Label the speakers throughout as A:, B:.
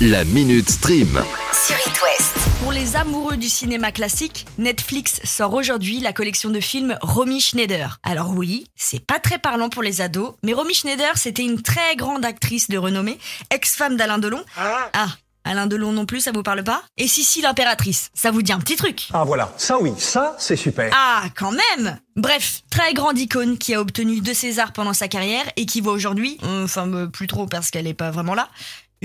A: La Minute Stream.
B: sur It West.
C: Pour les amoureux du cinéma classique, Netflix sort aujourd'hui la collection de films Romy Schneider. Alors oui, c'est pas très parlant pour les ados, mais Romy Schneider, c'était une très grande actrice de renommée, ex-femme d'Alain Delon. Ah, Alain Delon non plus, ça vous parle pas? Et Sissi l'impératrice, ça vous dit un petit truc?
D: Ah voilà, ça oui, ça c'est super.
C: Ah, quand même Bref, très grande icône qui a obtenu deux Césars pendant sa carrière et qui voit aujourd'hui, enfin euh, plus trop parce qu'elle est pas vraiment là,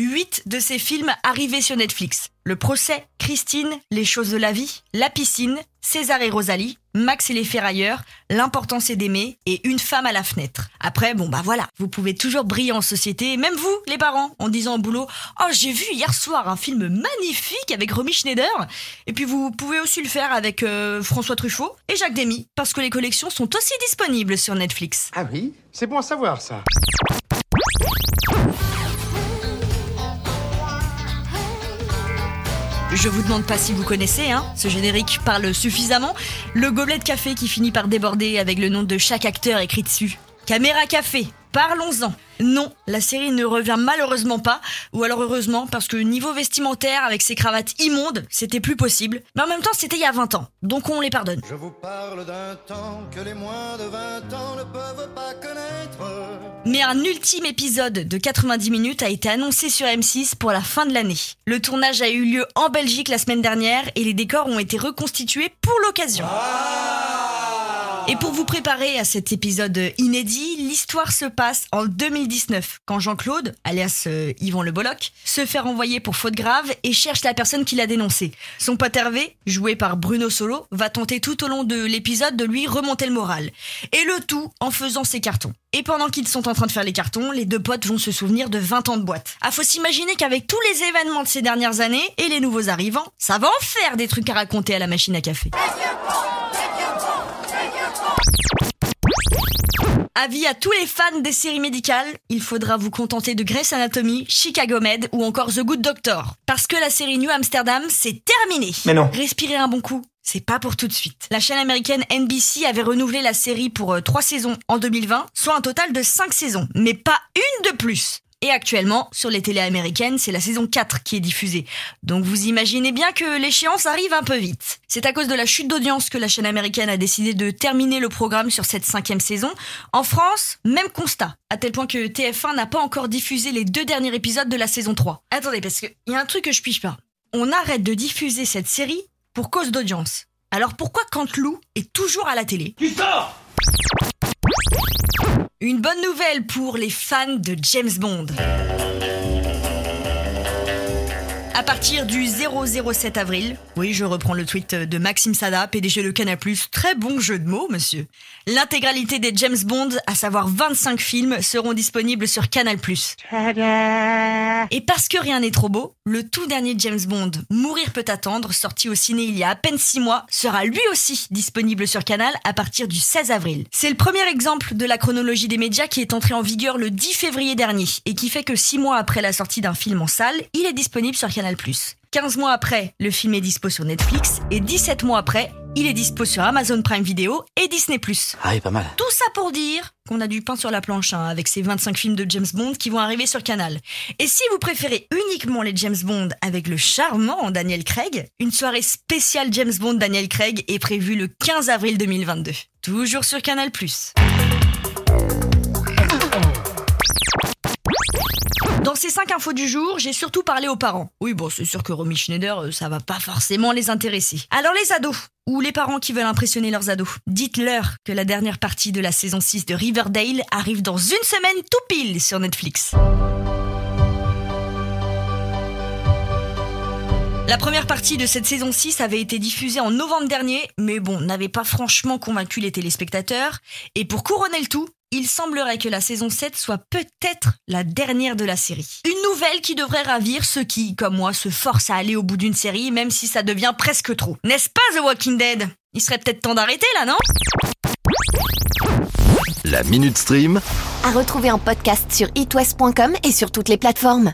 C: huit de ses films arrivés sur Netflix. Le procès, Christine, Les choses de la vie, La piscine, César et Rosalie, Max et les ferrailleurs, L'importance est d'aimer et Une femme à la fenêtre. Après, bon bah voilà, vous pouvez toujours briller en société, même vous, les parents, en disant au boulot Oh, j'ai vu hier soir un film magnifique avec Romy Schneider. Et puis vous pouvez aussi le faire avec euh, François Truffaut et Jacques Demy, parce que les collections sont aussi disponibles sur Netflix.
E: Ah oui? C'est bon à savoir ça.
C: Je vous demande pas si vous connaissez, hein, ce générique parle suffisamment. Le gobelet de café qui finit par déborder avec le nom de chaque acteur écrit dessus. Caméra Café, parlons-en. Non, la série ne revient malheureusement pas, ou alors heureusement, parce que niveau vestimentaire, avec ses cravates immondes, c'était plus possible. Mais en même temps, c'était il y a 20 ans, donc on les pardonne.
F: Je vous parle d'un temps que les moins de 20 ans ne peuvent pas connaître.
C: Mais un ultime épisode de 90 minutes a été annoncé sur M6 pour la fin de l'année. Le tournage a eu lieu en Belgique la semaine dernière et les décors ont été reconstitués pour l'occasion. Et pour vous préparer à cet épisode inédit, l'histoire se passe en 2019, quand Jean-Claude, alias euh, Yvon Le Bolloc, se fait renvoyer pour faute grave et cherche la personne qui l'a dénoncé. Son pote Hervé, joué par Bruno Solo, va tenter tout au long de l'épisode de lui remonter le moral. Et le tout en faisant ses cartons. Et pendant qu'ils sont en train de faire les cartons, les deux potes vont se souvenir de 20 ans de boîte. Ah, faut s'imaginer qu'avec tous les événements de ces dernières années et les nouveaux arrivants, ça va en faire des trucs à raconter à la machine à café. Avis à tous les fans des séries médicales, il faudra vous contenter de Grey's Anatomy, Chicago Med ou encore The Good Doctor. Parce que la série New Amsterdam, c'est terminé.
D: Mais non.
C: Respirez un bon coup. C'est pas pour tout de suite. La chaîne américaine NBC avait renouvelé la série pour euh, trois saisons en 2020, soit un total de 5 saisons, mais pas une de plus. Et actuellement, sur les télés américaines, c'est la saison 4 qui est diffusée. Donc vous imaginez bien que l'échéance arrive un peu vite. C'est à cause de la chute d'audience que la chaîne américaine a décidé de terminer le programme sur cette cinquième saison. En France, même constat, à tel point que TF1 n'a pas encore diffusé les deux derniers épisodes de la saison 3. Attendez, parce qu'il y a un truc que je pige pas. On arrête de diffuser cette série pour cause d'audience. Alors pourquoi Canteloup est toujours à la télé? Une bonne nouvelle pour les fans de James Bond. À partir du 007 avril, oui, je reprends le tweet de Maxime Sada, PDG de Canal+, très bon jeu de mots, monsieur. L'intégralité des James Bond, à savoir 25 films, seront disponibles sur Canal+. Et parce que rien n'est trop beau, le tout dernier James Bond, Mourir peut attendre, sorti au ciné il y a à peine 6 mois, sera lui aussi disponible sur Canal à partir du 16 avril. C'est le premier exemple de la chronologie des médias qui est entré en vigueur le 10 février dernier et qui fait que 6 mois après la sortie d'un film en salle, il est disponible sur Canal+. 15 mois après, le film est dispo sur Netflix et 17 mois après, il est dispo sur Amazon Prime Video et Disney+.
G: Ah oui, pas mal.
C: Tout ça pour dire qu'on a du pain sur la planche hein, avec ces 25 films de James Bond qui vont arriver sur Canal. Et si vous préférez uniquement les James Bond avec le charmant Daniel Craig, une soirée spéciale James Bond Daniel Craig est prévue le 15 avril 2022. Toujours sur Canal+. Dans ces 5 infos du jour, j'ai surtout parlé aux parents. Oui, bon, c'est sûr que Romy Schneider, euh, ça va pas forcément les intéresser. Alors les ados, ou les parents qui veulent impressionner leurs ados, dites-leur que la dernière partie de la saison 6 de Riverdale arrive dans une semaine tout pile sur Netflix. La première partie de cette saison 6 avait été diffusée en novembre dernier, mais bon, n'avait pas franchement convaincu les téléspectateurs. Et pour couronner le tout, il semblerait que la saison 7 soit peut-être la dernière de la série. Une nouvelle qui devrait ravir ceux qui, comme moi, se forcent à aller au bout d'une série, même si ça devient presque trop. N'est-ce pas The Walking Dead? Il serait peut-être temps d'arrêter là, non?
A: La Minute Stream.
B: À retrouver en podcast sur itwest.com et sur toutes les plateformes.